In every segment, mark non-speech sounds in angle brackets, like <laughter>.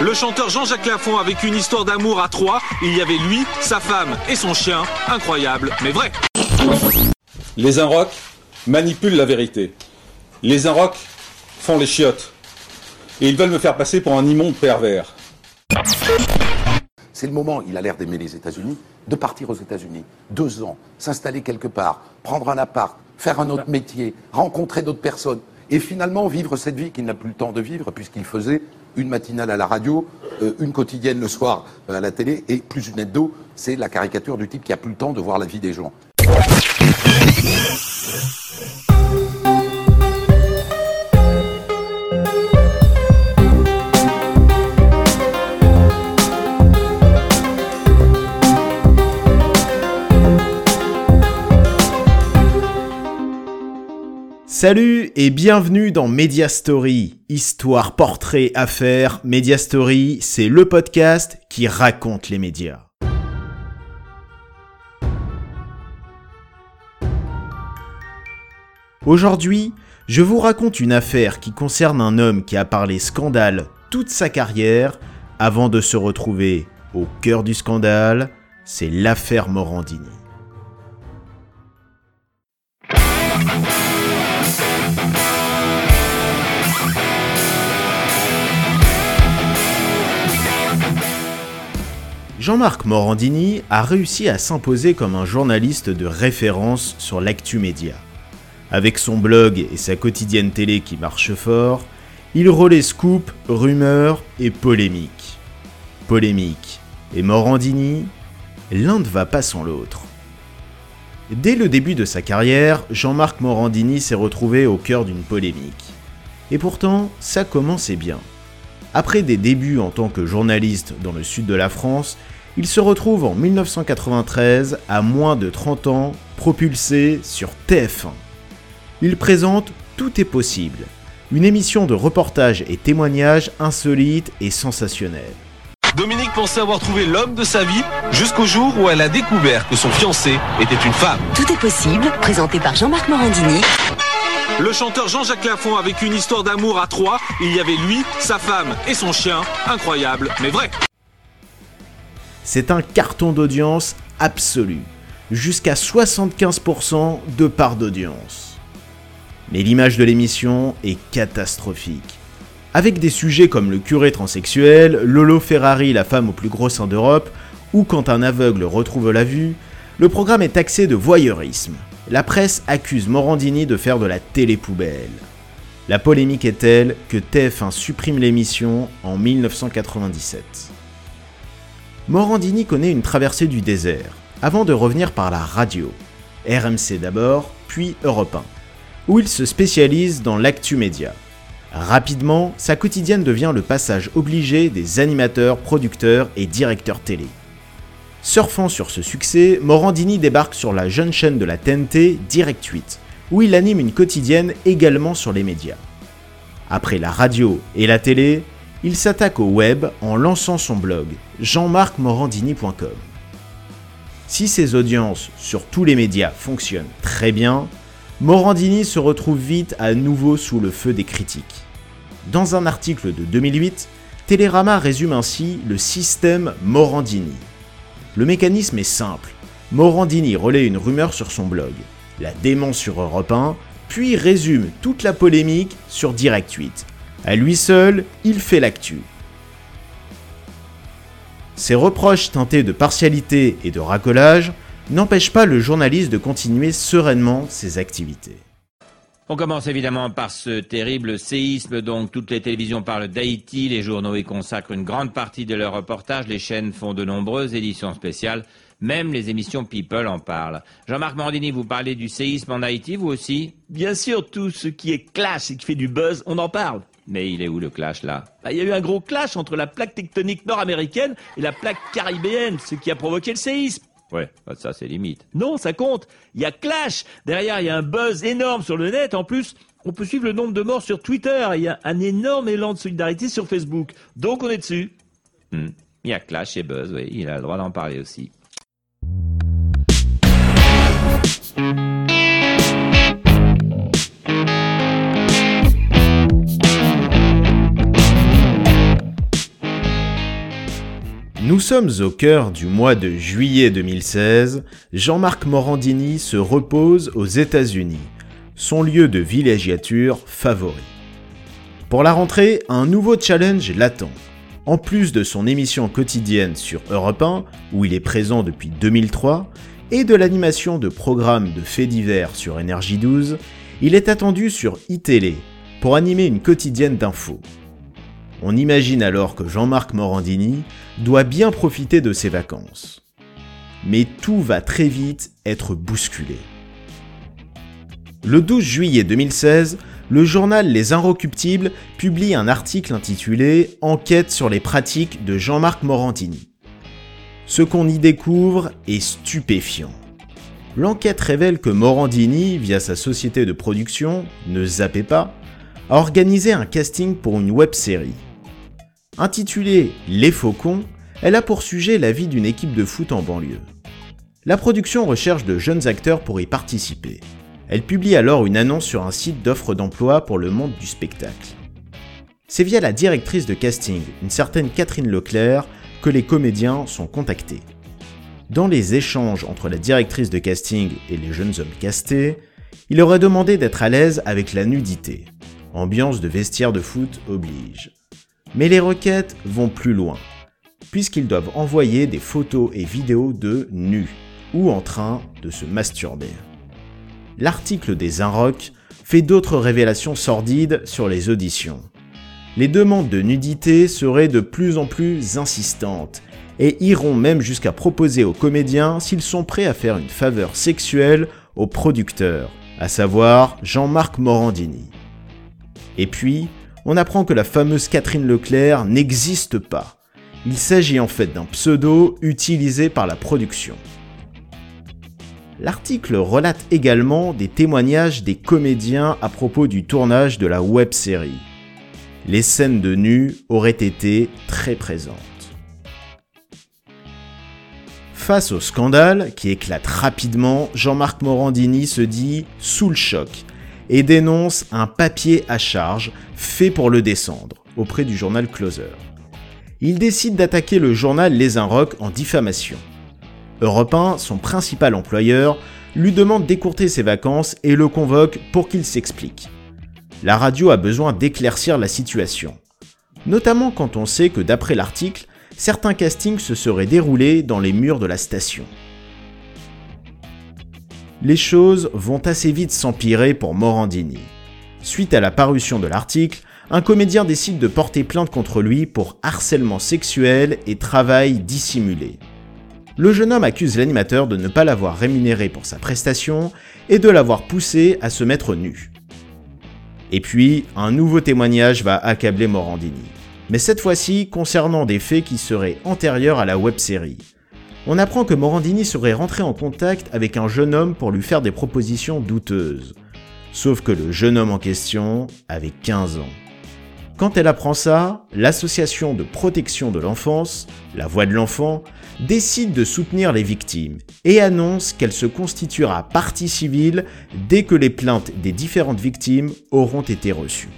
Le chanteur Jean-Jacques Lafont avec une histoire d'amour à trois. Il y avait lui, sa femme et son chien. Incroyable, mais vrai. Les Inrocks manipulent la vérité. Les Inrocks font les chiottes. Et ils veulent me faire passer pour un immonde pervers. C'est le moment, il a l'air d'aimer les États-Unis, de partir aux États-Unis. Deux ans, s'installer quelque part, prendre un appart, faire un autre métier, rencontrer d'autres personnes. Et finalement vivre cette vie qu'il n'a plus le temps de vivre puisqu'il faisait une matinale à la radio, euh, une quotidienne le soir euh, à la télé et plus une aide d'eau. C'est la caricature du type qui a plus le temps de voir la vie des gens. Salut et bienvenue dans Media Story, histoire, portrait, affaires. Media Story, c'est le podcast qui raconte les médias. Aujourd'hui, je vous raconte une affaire qui concerne un homme qui a parlé scandale toute sa carrière avant de se retrouver au cœur du scandale, c'est l'affaire Morandini. Jean-Marc Morandini a réussi à s'imposer comme un journaliste de référence sur l'actu média. Avec son blog et sa quotidienne télé qui marche fort, il relaie scoop, rumeurs et polémiques. Polémique et Morandini, l'un ne va pas sans l'autre. Dès le début de sa carrière, Jean-Marc Morandini s'est retrouvé au cœur d'une polémique. Et pourtant, ça commençait bien. Après des débuts en tant que journaliste dans le sud de la France, il se retrouve en 1993, à moins de 30 ans, propulsé sur TF1. Il présente Tout est possible, une émission de reportage et témoignages insolites et sensationnels. Dominique pensait avoir trouvé l'homme de sa vie jusqu'au jour où elle a découvert que son fiancé était une femme. Tout est possible, présenté par Jean-Marc Morandini. Le chanteur Jean-Jacques Lafont avec une histoire d'amour à trois. Il y avait lui, sa femme et son chien. Incroyable, mais vrai. C'est un carton d'audience absolu, jusqu'à 75% de part d'audience. Mais l'image de l'émission est catastrophique. Avec des sujets comme le curé transsexuel, Lolo Ferrari, la femme au plus gros sein d'Europe, ou quand un aveugle retrouve la vue, le programme est taxé de voyeurisme. La presse accuse Morandini de faire de la télé-poubelle. La polémique est telle que TF1 supprime l'émission en 1997. Morandini connaît une traversée du désert, avant de revenir par la radio. RMC d'abord, puis Europe 1, où il se spécialise dans l'actu média. Rapidement, sa quotidienne devient le passage obligé des animateurs, producteurs et directeurs télé. Surfant sur ce succès, Morandini débarque sur la jeune chaîne de la TNT, Direct 8, où il anime une quotidienne également sur les médias. Après la radio et la télé, il s'attaque au web en lançant son blog jeanmarcmorandini.com. Si ses audiences sur tous les médias fonctionnent très bien, Morandini se retrouve vite à nouveau sous le feu des critiques. Dans un article de 2008, Télérama résume ainsi le système Morandini. Le mécanisme est simple. Morandini relaie une rumeur sur son blog, la dément sur Europe 1, puis résume toute la polémique sur Direct 8 à lui seul, il fait l'actu. Ses reproches teintés de partialité et de racolage n'empêchent pas le journaliste de continuer sereinement ses activités. On commence évidemment par ce terrible séisme. Donc, toutes les télévisions parlent d'Haïti, les journaux y consacrent une grande partie de leurs reportages, les chaînes font de nombreuses éditions spéciales, même les émissions People en parlent. Jean-Marc Morandini, vous parlez du séisme en Haïti, vous aussi? Bien sûr, tout ce qui est clash et qui fait du buzz, on en parle. Mais il est où le clash là? Bah, Il y a eu un gros clash entre la plaque tectonique nord-américaine et la plaque caribéenne, ce qui a provoqué le séisme. Ouais, bah, ça c'est limite. Non, ça compte. Il y a clash. Derrière, il y a un buzz énorme sur le net. En plus, on peut suivre le nombre de morts sur Twitter. Il y a un énorme élan de solidarité sur Facebook. Donc on est dessus. Hmm. Il y a clash et buzz, oui. Il a le droit d'en parler aussi. Nous sommes au cœur du mois de juillet 2016. Jean-Marc Morandini se repose aux États-Unis, son lieu de villégiature favori. Pour la rentrée, un nouveau challenge l'attend. En plus de son émission quotidienne sur Europe 1, où il est présent depuis 2003, et de l'animation de programmes de faits divers sur Énergie 12, il est attendu sur iTélé pour animer une quotidienne d'infos. On imagine alors que Jean-Marc Morandini doit bien profiter de ses vacances. Mais tout va très vite être bousculé. Le 12 juillet 2016, le journal Les Inrecuptibles publie un article intitulé Enquête sur les pratiques de Jean-Marc Morandini. Ce qu'on y découvre est stupéfiant. L'enquête révèle que Morandini, via sa société de production, Ne zappez pas, a organisé un casting pour une web série. Intitulée Les Faucons, elle a pour sujet la vie d'une équipe de foot en banlieue. La production recherche de jeunes acteurs pour y participer. Elle publie alors une annonce sur un site d'offres d'emploi pour le monde du spectacle. C'est via la directrice de casting, une certaine Catherine Leclerc, que les comédiens sont contactés. Dans les échanges entre la directrice de casting et les jeunes hommes castés, il aurait demandé d'être à l'aise avec la nudité. Ambiance de vestiaire de foot oblige. Mais les requêtes vont plus loin, puisqu'ils doivent envoyer des photos et vidéos de nus ou en train de se masturber. L'article des Inrocks fait d'autres révélations sordides sur les auditions. Les demandes de nudité seraient de plus en plus insistantes et iront même jusqu'à proposer aux comédiens s'ils sont prêts à faire une faveur sexuelle au producteur, à savoir Jean-Marc Morandini. Et puis, on apprend que la fameuse Catherine Leclerc n'existe pas. Il s'agit en fait d'un pseudo utilisé par la production. L'article relate également des témoignages des comédiens à propos du tournage de la web série. Les scènes de nu auraient été très présentes. Face au scandale, qui éclate rapidement, Jean-Marc Morandini se dit sous le choc et dénonce un papier à charge fait pour le descendre auprès du journal Closer. Il décide d'attaquer le journal Les Inrocks en diffamation. Europe 1, son principal employeur, lui demande d'écourter ses vacances et le convoque pour qu'il s'explique. La radio a besoin d'éclaircir la situation. Notamment quand on sait que d'après l'article, certains castings se seraient déroulés dans les murs de la station les choses vont assez vite s'empirer pour Morandini. Suite à la parution de l'article, un comédien décide de porter plainte contre lui pour harcèlement sexuel et travail dissimulé. Le jeune homme accuse l'animateur de ne pas l'avoir rémunéré pour sa prestation et de l'avoir poussé à se mettre nu. Et puis, un nouveau témoignage va accabler Morandini. Mais cette fois-ci concernant des faits qui seraient antérieurs à la web-série on apprend que Morandini serait rentré en contact avec un jeune homme pour lui faire des propositions douteuses. Sauf que le jeune homme en question avait 15 ans. Quand elle apprend ça, l'association de protection de l'enfance, la voix de l'enfant, décide de soutenir les victimes et annonce qu'elle se constituera partie civile dès que les plaintes des différentes victimes auront été reçues.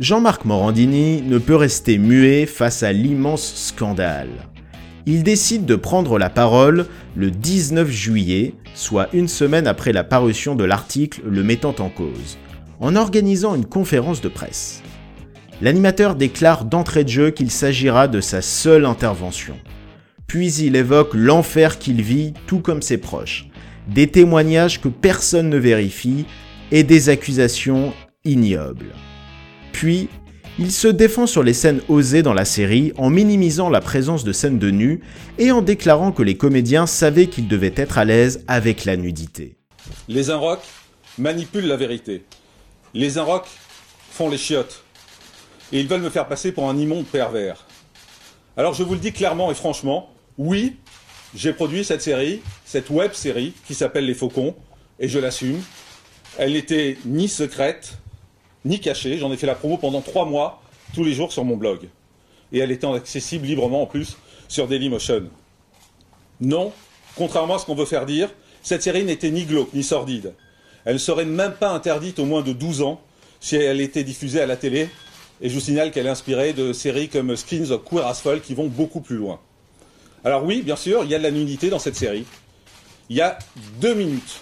Jean-Marc Morandini ne peut rester muet face à l'immense scandale il décide de prendre la parole le 19 juillet, soit une semaine après la parution de l'article le mettant en cause, en organisant une conférence de presse. L'animateur déclare d'entrée de jeu qu'il s'agira de sa seule intervention. Puis il évoque l'enfer qu'il vit tout comme ses proches, des témoignages que personne ne vérifie et des accusations ignobles. Puis il se défend sur les scènes osées dans la série en minimisant la présence de scènes de nu et en déclarant que les comédiens savaient qu'ils devaient être à l'aise avec la nudité. Les Inrocks manipulent la vérité. Les Inrocks font les chiottes. Et ils veulent me faire passer pour un immonde pervers. Alors je vous le dis clairement et franchement, oui, j'ai produit cette série, cette web série qui s'appelle Les Faucons, et je l'assume. Elle n'était ni secrète, ni cachée. J'en ai fait la promo pendant trois mois, tous les jours sur mon blog. Et elle était accessible librement en plus sur Dailymotion. Non, contrairement à ce qu'on veut faire dire, cette série n'était ni glauque ni sordide. Elle ne serait même pas interdite au moins de 12 ans si elle était diffusée à la télé Et je vous signale qu'elle est inspirée de séries comme Skins of Queer as Folk qui vont beaucoup plus loin. Alors oui, bien sûr, il y a de la nudité dans cette série. Il y a deux minutes.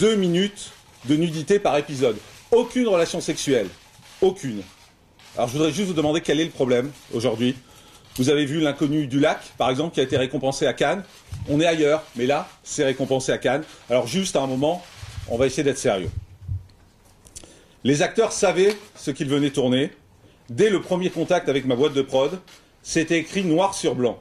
Deux minutes de nudité par épisode. Aucune relation sexuelle. Aucune. Alors je voudrais juste vous demander quel est le problème aujourd'hui. Vous avez vu l'inconnu du lac, par exemple, qui a été récompensé à Cannes. On est ailleurs, mais là, c'est récompensé à Cannes. Alors juste à un moment, on va essayer d'être sérieux. Les acteurs savaient ce qu'ils venaient tourner. Dès le premier contact avec ma boîte de prod, c'était écrit noir sur blanc.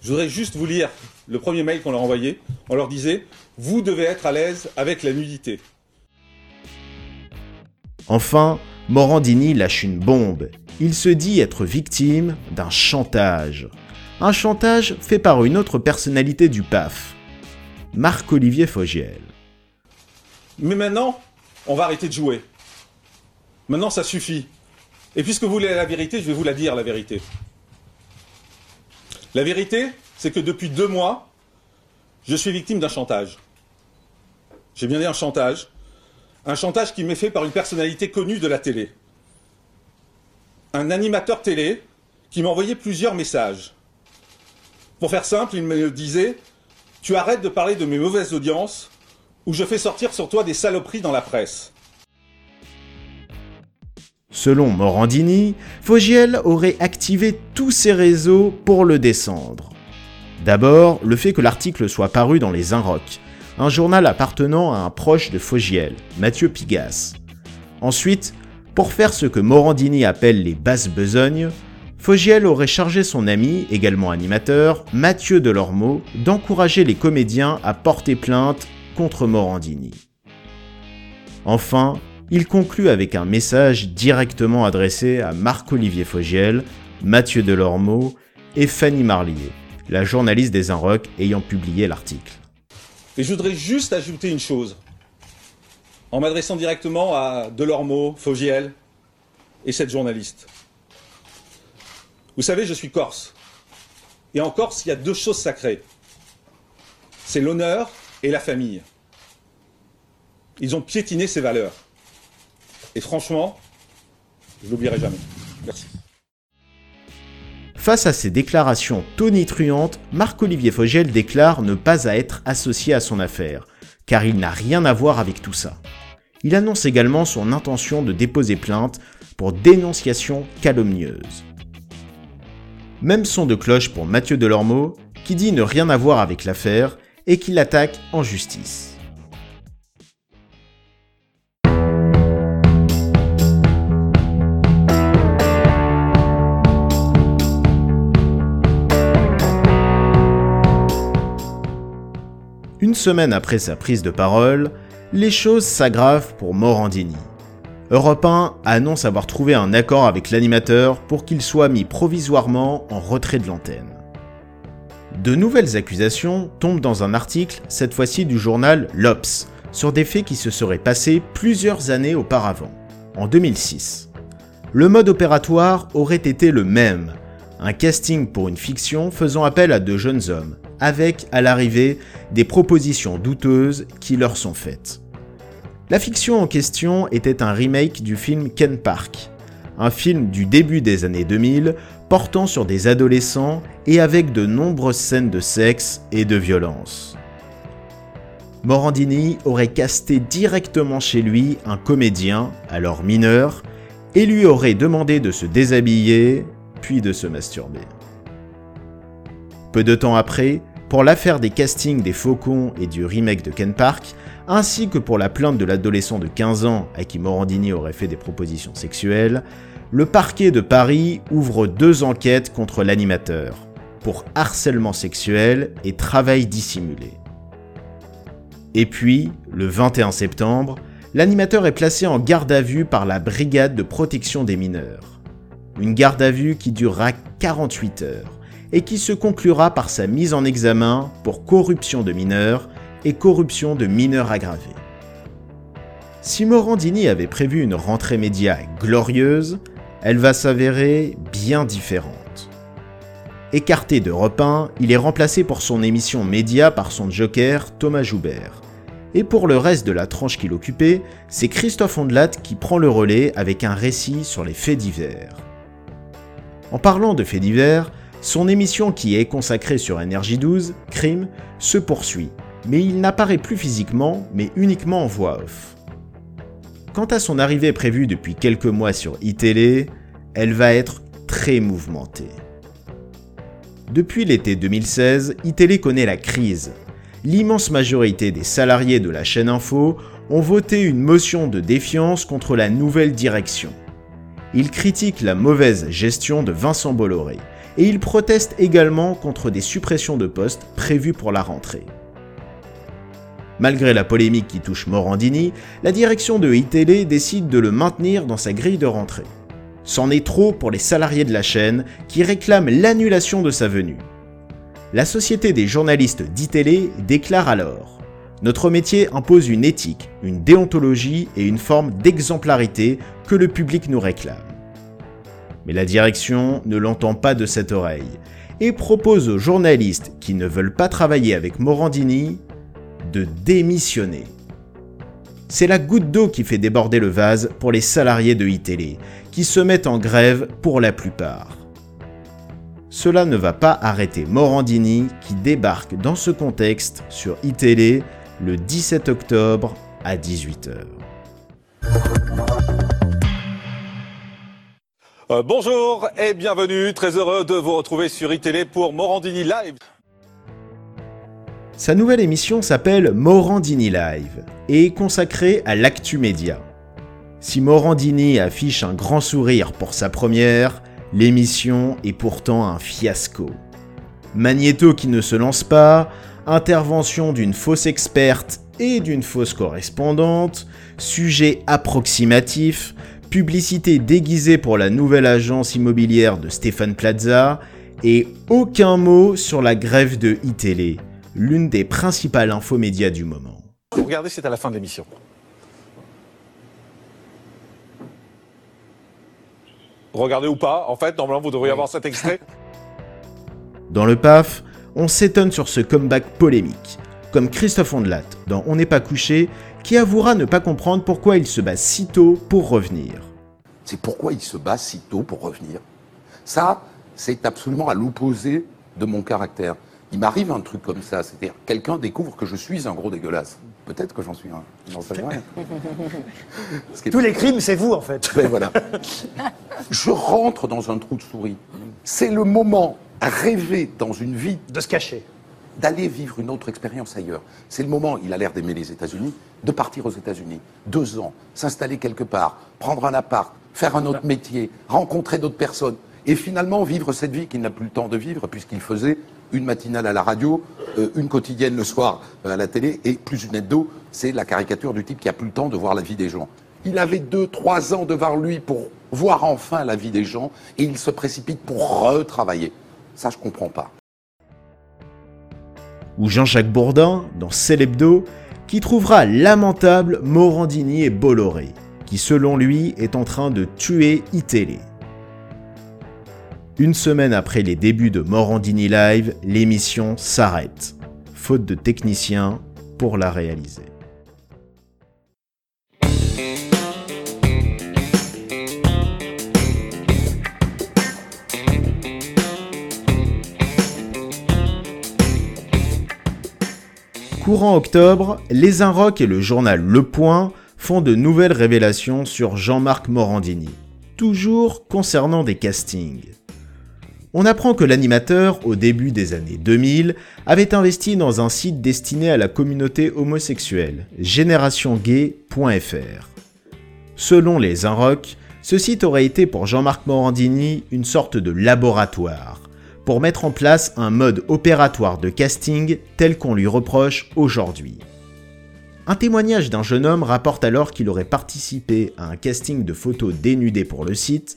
Je voudrais juste vous lire le premier mail qu'on leur envoyé. On leur disait Vous devez être à l'aise avec la nudité. Enfin, Morandini lâche une bombe. Il se dit être victime d'un chantage. Un chantage fait par une autre personnalité du PAF, Marc-Olivier Fogiel. Mais maintenant, on va arrêter de jouer. Maintenant, ça suffit. Et puisque vous voulez la vérité, je vais vous la dire, la vérité. La vérité, c'est que depuis deux mois, je suis victime d'un chantage. J'ai bien dit un chantage. Un chantage qui m'est fait par une personnalité connue de la télé. Un animateur télé qui m'a envoyé plusieurs messages. Pour faire simple, il me disait Tu arrêtes de parler de mes mauvaises audiences ou je fais sortir sur toi des saloperies dans la presse. Selon Morandini, Fogiel aurait activé tous ses réseaux pour le descendre. D'abord, le fait que l'article soit paru dans les Inrocks, un journal appartenant à un proche de Fogiel, Mathieu Pigas. Ensuite, pour faire ce que Morandini appelle les basses besognes, Fogiel aurait chargé son ami, également animateur, Mathieu Delormeau, d'encourager les comédiens à porter plainte contre Morandini. Enfin, il conclut avec un message directement adressé à Marc-Olivier Fogiel, Mathieu Delormeau et Fanny Marlier, la journaliste des Inrocks ayant publié l'article. Et je voudrais juste ajouter une chose. En m'adressant directement à Delormeau, Fogiel et cette journaliste. Vous savez, je suis corse. Et en Corse, il y a deux choses sacrées. C'est l'honneur et la famille. Ils ont piétiné ces valeurs. Et franchement, je l'oublierai jamais. Merci. Face à ces déclarations tonitruantes, Marc-Olivier Fogel déclare ne pas être associé à son affaire, car il n'a rien à voir avec tout ça. Il annonce également son intention de déposer plainte pour dénonciation calomnieuse. Même son de cloche pour Mathieu Delormeau, qui dit ne rien avoir avec l'affaire et qui l'attaque en justice. Une semaine après sa prise de parole, les choses s'aggravent pour Morandini. Europe 1 annonce avoir trouvé un accord avec l'animateur pour qu'il soit mis provisoirement en retrait de l'antenne. De nouvelles accusations tombent dans un article, cette fois-ci du journal L'Obs, sur des faits qui se seraient passés plusieurs années auparavant, en 2006. Le mode opératoire aurait été le même, un casting pour une fiction faisant appel à deux jeunes hommes, avec, à l'arrivée, des propositions douteuses qui leur sont faites. La fiction en question était un remake du film Ken Park, un film du début des années 2000 portant sur des adolescents et avec de nombreuses scènes de sexe et de violence. Morandini aurait casté directement chez lui un comédien, alors mineur, et lui aurait demandé de se déshabiller, puis de se masturber. Peu de temps après, pour l'affaire des castings des Faucons et du remake de Ken Park, ainsi que pour la plainte de l'adolescent de 15 ans à qui Morandini aurait fait des propositions sexuelles, le parquet de Paris ouvre deux enquêtes contre l'animateur, pour harcèlement sexuel et travail dissimulé. Et puis, le 21 septembre, l'animateur est placé en garde à vue par la Brigade de protection des mineurs. Une garde à vue qui durera 48 heures et qui se conclura par sa mise en examen pour corruption de mineurs et corruption de mineurs aggravés. Si Morandini avait prévu une rentrée média glorieuse, elle va s'avérer bien différente. Écarté de 1, il est remplacé pour son émission média par son joker Thomas Joubert. Et pour le reste de la tranche qu'il occupait, c'est Christophe Ondelat qui prend le relais avec un récit sur les faits divers. En parlant de faits divers, son émission qui est consacrée sur Énergie 12, Crime, se poursuit, mais il n'apparaît plus physiquement, mais uniquement en voix off. Quant à son arrivée prévue depuis quelques mois sur iTélé, elle va être très mouvementée. Depuis l'été 2016, iTélé connaît la crise. L'immense majorité des salariés de la chaîne Info ont voté une motion de défiance contre la nouvelle direction. Ils critiquent la mauvaise gestion de Vincent Bolloré et ils protestent également contre des suppressions de postes prévues pour la rentrée. Malgré la polémique qui touche Morandini, la direction de iTélé décide de le maintenir dans sa grille de rentrée. C'en est trop pour les salariés de la chaîne qui réclament l'annulation de sa venue. La Société des journalistes d'ITélé déclare alors Notre métier impose une éthique, une déontologie et une forme d'exemplarité que le public nous réclame. Mais la direction ne l'entend pas de cette oreille et propose aux journalistes qui ne veulent pas travailler avec Morandini de démissionner. C'est la goutte d'eau qui fait déborder le vase pour les salariés de iTélé, qui se mettent en grève pour la plupart. Cela ne va pas arrêter Morandini qui débarque dans ce contexte sur iTélé le 17 octobre à 18h. Euh, bonjour et bienvenue, très heureux de vous retrouver sur iTélé pour Morandini Live. Sa nouvelle émission s'appelle Morandini Live et est consacrée à l'actu média. Si Morandini affiche un grand sourire pour sa première, l'émission est pourtant un fiasco. Magnéto qui ne se lance pas, intervention d'une fausse experte et d'une fausse correspondante, sujet approximatif, publicité déguisée pour la nouvelle agence immobilière de Stéphane Plaza, et aucun mot sur la grève de iTélé, l'une des principales infomédias du moment. Regardez, c'est à la fin de l'émission. Regardez ou pas, en fait, normalement vous devriez avoir cet extrait. <laughs> Dans le PAF, on s'étonne sur ce comeback polémique, comme Christophe Ondelat dans On n'est pas couché, qui avouera ne pas comprendre pourquoi il se bat si tôt pour revenir. C'est pourquoi il se bat si tôt pour revenir. Ça, c'est absolument à l'opposé de mon caractère. Il m'arrive un truc comme ça, c'est-à-dire quelqu'un découvre que je suis un gros dégueulasse. Peut-être que j'en suis un, j'en sais rien. <laughs> Est- Tous les crimes, c'est vous en fait. Ben voilà. Je rentre dans un trou de souris. C'est le moment rêvé dans une vie De se cacher. D'aller vivre une autre expérience ailleurs. C'est le moment, il a l'air d'aimer les États-Unis, de partir aux États-Unis. Deux ans, s'installer quelque part, prendre un appart, faire un autre métier, rencontrer d'autres personnes. Et finalement vivre cette vie qu'il n'a plus le temps de vivre puisqu'il faisait une matinale à la radio, euh, une quotidienne le soir euh, à la télé et plus une hebdo. C'est la caricature du type qui a plus le temps de voir la vie des gens. Il avait deux, trois ans devant lui pour voir enfin la vie des gens et il se précipite pour retravailler. Ça, je comprends pas. Ou Jean-Jacques Bourdin dans Célébdo, qui trouvera lamentable Morandini et Bolloré, qui selon lui est en train de tuer iTélé. Une semaine après les débuts de Morandini Live, l'émission s'arrête, faute de techniciens pour la réaliser. Courant octobre, Les Inrocks et le journal Le Point font de nouvelles révélations sur Jean-Marc Morandini, toujours concernant des castings. On apprend que l'animateur, au début des années 2000, avait investi dans un site destiné à la communauté homosexuelle, générationgay.fr. Selon les Inrocks, ce site aurait été pour Jean-Marc Morandini une sorte de laboratoire, pour mettre en place un mode opératoire de casting tel qu'on lui reproche aujourd'hui. Un témoignage d'un jeune homme rapporte alors qu'il aurait participé à un casting de photos dénudées pour le site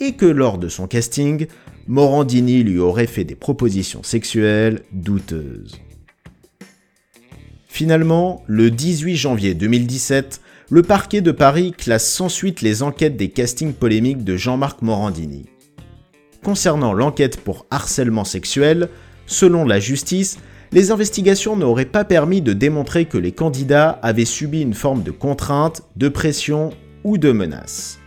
et que lors de son casting, Morandini lui aurait fait des propositions sexuelles douteuses. Finalement, le 18 janvier 2017, le parquet de Paris classe sans suite les enquêtes des castings polémiques de Jean-Marc Morandini. Concernant l'enquête pour harcèlement sexuel, selon la justice, les investigations n'auraient pas permis de démontrer que les candidats avaient subi une forme de contrainte, de pression ou de menace.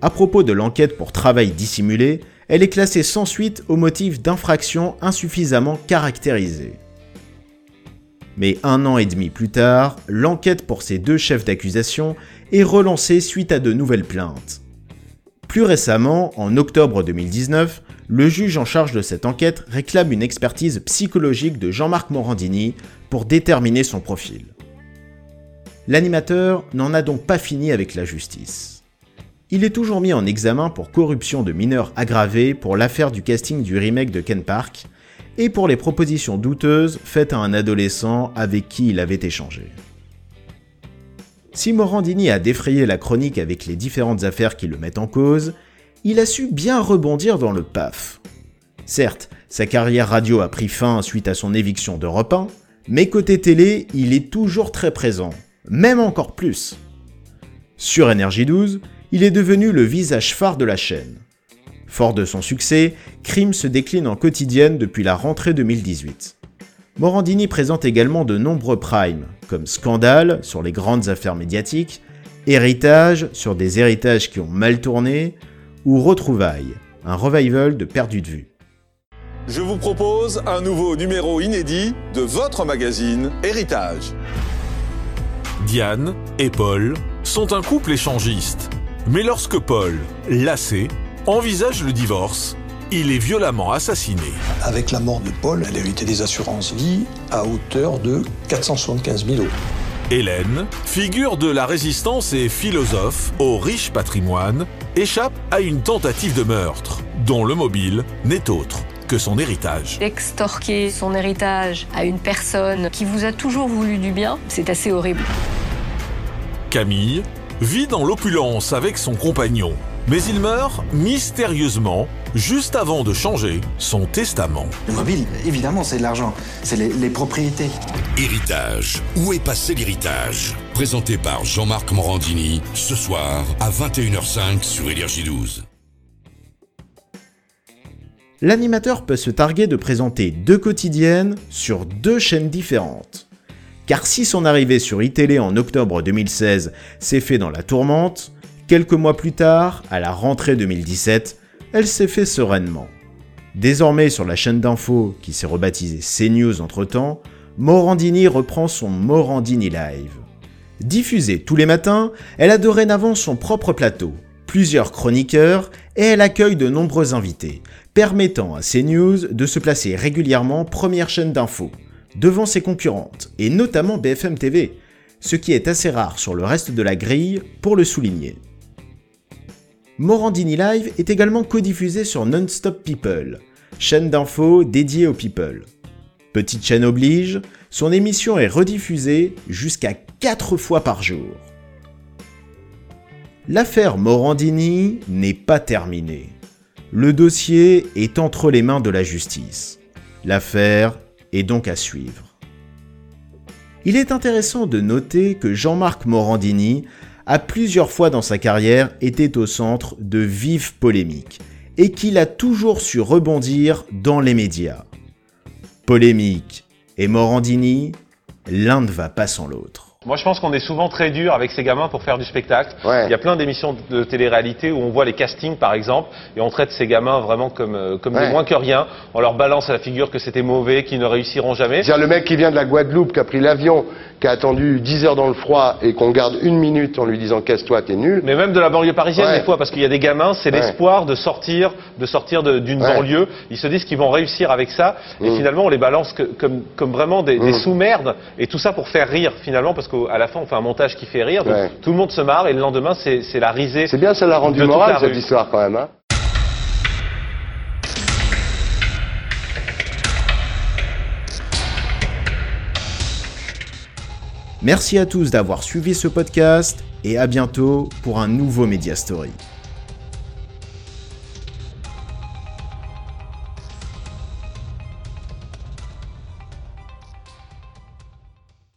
À propos de l'enquête pour travail dissimulé, elle est classée sans suite au motif d'infraction insuffisamment caractérisée. Mais un an et demi plus tard, l'enquête pour ces deux chefs d'accusation est relancée suite à de nouvelles plaintes. Plus récemment, en octobre 2019, le juge en charge de cette enquête réclame une expertise psychologique de Jean-Marc Morandini pour déterminer son profil. L'animateur n'en a donc pas fini avec la justice. Il est toujours mis en examen pour corruption de mineurs aggravée pour l'affaire du casting du remake de Ken Park et pour les propositions douteuses faites à un adolescent avec qui il avait échangé. Si Morandini a défrayé la chronique avec les différentes affaires qui le mettent en cause, il a su bien rebondir dans le PAF. Certes, sa carrière radio a pris fin suite à son éviction d'Europe 1, mais côté télé, il est toujours très présent, même encore plus. Sur Energy 12, il est devenu le visage phare de la chaîne. Fort de son succès, Crime se décline en quotidienne depuis la rentrée 2018. Morandini présente également de nombreux primes, comme Scandale sur les grandes affaires médiatiques, Héritage sur des héritages qui ont mal tourné, ou Retrouvailles, un revival de Perdu de vue. Je vous propose un nouveau numéro inédit de votre magazine Héritage. Diane et Paul sont un couple échangiste. Mais lorsque Paul, lassé, envisage le divorce, il est violemment assassiné. Avec la mort de Paul, elle a hérité des assurances vie à hauteur de 475 000 euros. Hélène, figure de la résistance et philosophe au riche patrimoine, échappe à une tentative de meurtre, dont le mobile n'est autre que son héritage. Extorquer son héritage à une personne qui vous a toujours voulu du bien, c'est assez horrible. Camille vit dans l'opulence avec son compagnon, mais il meurt mystérieusement juste avant de changer son testament. Le mobile, évidemment, c'est de l'argent. C'est les, les, propriétés. Héritage. Où est passé l'héritage? Présenté par Jean-Marc Morandini, ce soir à 21h05 sur Énergie 12. L'animateur peut se targuer de présenter deux quotidiennes sur deux chaînes différentes. Car si son arrivée sur iTélé en octobre 2016 s'est fait dans la tourmente, quelques mois plus tard, à la rentrée 2017, elle s'est fait sereinement. Désormais sur la chaîne d'info qui s'est rebaptisée CNews entre-temps, Morandini reprend son Morandini Live. Diffusée tous les matins, elle a dorénavant son propre plateau, plusieurs chroniqueurs et elle accueille de nombreux invités, permettant à CNews de se placer régulièrement première chaîne d'info, devant ses concurrentes, et notamment BFM TV, ce qui est assez rare sur le reste de la grille pour le souligner. Morandini Live est également codiffusé sur Non-Stop People, chaîne d'info dédiée aux people. Petite chaîne oblige, son émission est rediffusée jusqu'à 4 fois par jour. L'affaire Morandini n'est pas terminée. Le dossier est entre les mains de la justice. L'affaire est donc à suivre. Il est intéressant de noter que Jean-Marc Morandini a plusieurs fois dans sa carrière été au centre de vives polémiques et qu'il a toujours su rebondir dans les médias. Polémique et Morandini, l'un ne va pas sans l'autre. Moi, je pense qu'on est souvent très dur avec ces gamins pour faire du spectacle. Ouais. Il y a plein d'émissions de télé-réalité où on voit les castings, par exemple, et on traite ces gamins vraiment comme, euh, comme ouais. des moins que rien. On leur balance à la figure que c'était mauvais, qu'ils ne réussiront jamais. C'est-à-dire le mec qui vient de la Guadeloupe, qui a pris l'avion, qui a attendu 10 heures dans le froid et qu'on garde une minute en lui disant casse-toi, t'es nul. Mais même de la banlieue parisienne, ouais. des fois, parce qu'il y a des gamins, c'est l'espoir de sortir, de sortir d'une banlieue. Ils se disent qu'ils vont réussir avec ça, et mmh. finalement, on les balance que, comme, comme vraiment des, mmh. des sous-merdes, et tout ça pour faire rire, finalement, parce qu'à la fin, on fait un montage qui fait rire, donc tout le monde se marre, et le lendemain, c'est la risée. C'est bien, ça l'a rendu moral, cette histoire, quand même. Hein Merci à tous d'avoir suivi ce podcast et à bientôt pour un nouveau Media Story.